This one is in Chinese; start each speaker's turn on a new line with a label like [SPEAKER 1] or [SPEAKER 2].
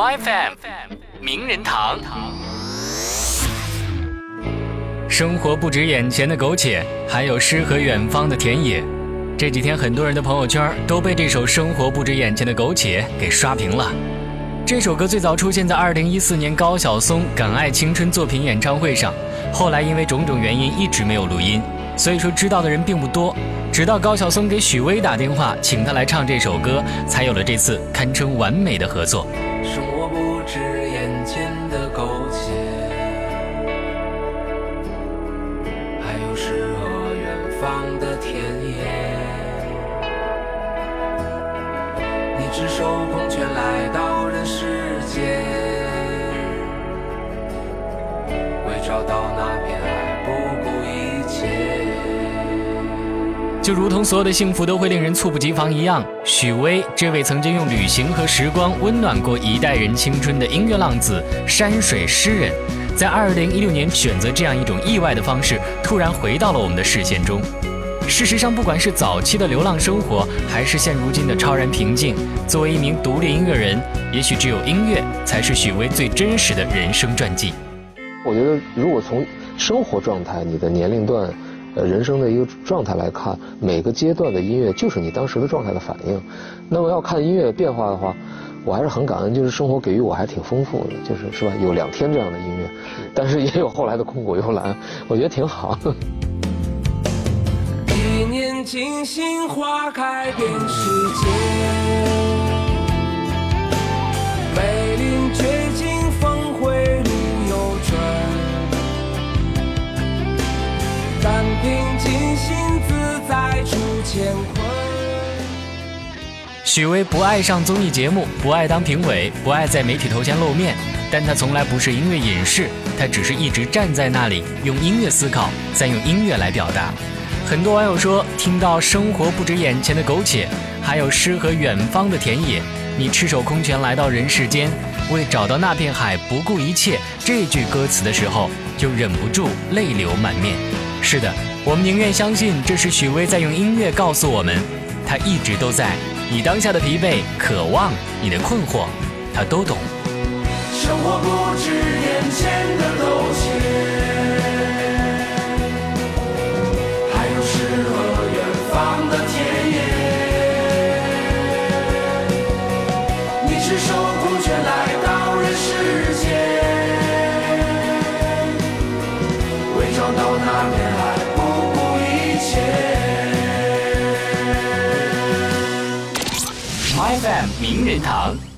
[SPEAKER 1] My FM 名人堂。生活不止眼前的苟且，还有诗和远方的田野。这几天，很多人的朋友圈都被这首《生活不止眼前的苟且》给刷屏了。这首歌最早出现在2014年高晓松《敢爱青春》作品演唱会上，后来因为种种原因一直没有录音，所以说知道的人并不多。直到高晓松给许巍打电话，请他来唱这首歌，才有了这次堪称完美的合作。
[SPEAKER 2] 生活不止眼前的苟且，还有诗和远方的田野。你只手空拳来到人世间，为找到那片海不顾一切。
[SPEAKER 1] 就如同所有的幸福都会令人猝不及防一样，许巍这位曾经用旅行和时光温暖过一代人青春的音乐浪子、山水诗人，在2016年选择这样一种意外的方式，突然回到了我们的视线中。事实上，不管是早期的流浪生活，还是现如今的超然平静，作为一名独立音乐人，也许只有音乐才是许巍最真实的人生传记。
[SPEAKER 3] 我觉得，如果从生活状态、你的年龄段。呃，人生的一个状态来看，每个阶段的音乐就是你当时的状态的反应。那么要看音乐变化的话，我还是很感恩，就是生活给予我还挺丰富的，就是是吧？有两天这样的音乐，但是也有后来的空谷幽兰，我觉得挺好。
[SPEAKER 2] 一念惊心，花开遍世界。
[SPEAKER 1] 平静心自在出乾坤许巍不爱上综艺节目，不爱当评委，不爱在媒体头前露面，但他从来不是音乐隐士，他只是一直站在那里，用音乐思考，再用音乐来表达。很多网友说，听到“生活不止眼前的苟且，还有诗和远方的田野”，你赤手空拳来到人世间，为找到那片海不顾一切这句歌词的时候，就忍不住泪流满面。是的，我们宁愿相信这是许巍在用音乐告诉我们，他一直都在。你当下的疲惫、渴望，你的困惑，他都懂。
[SPEAKER 2] 生活不止眼前的到那片海不顾一切。
[SPEAKER 1] FM 名人堂。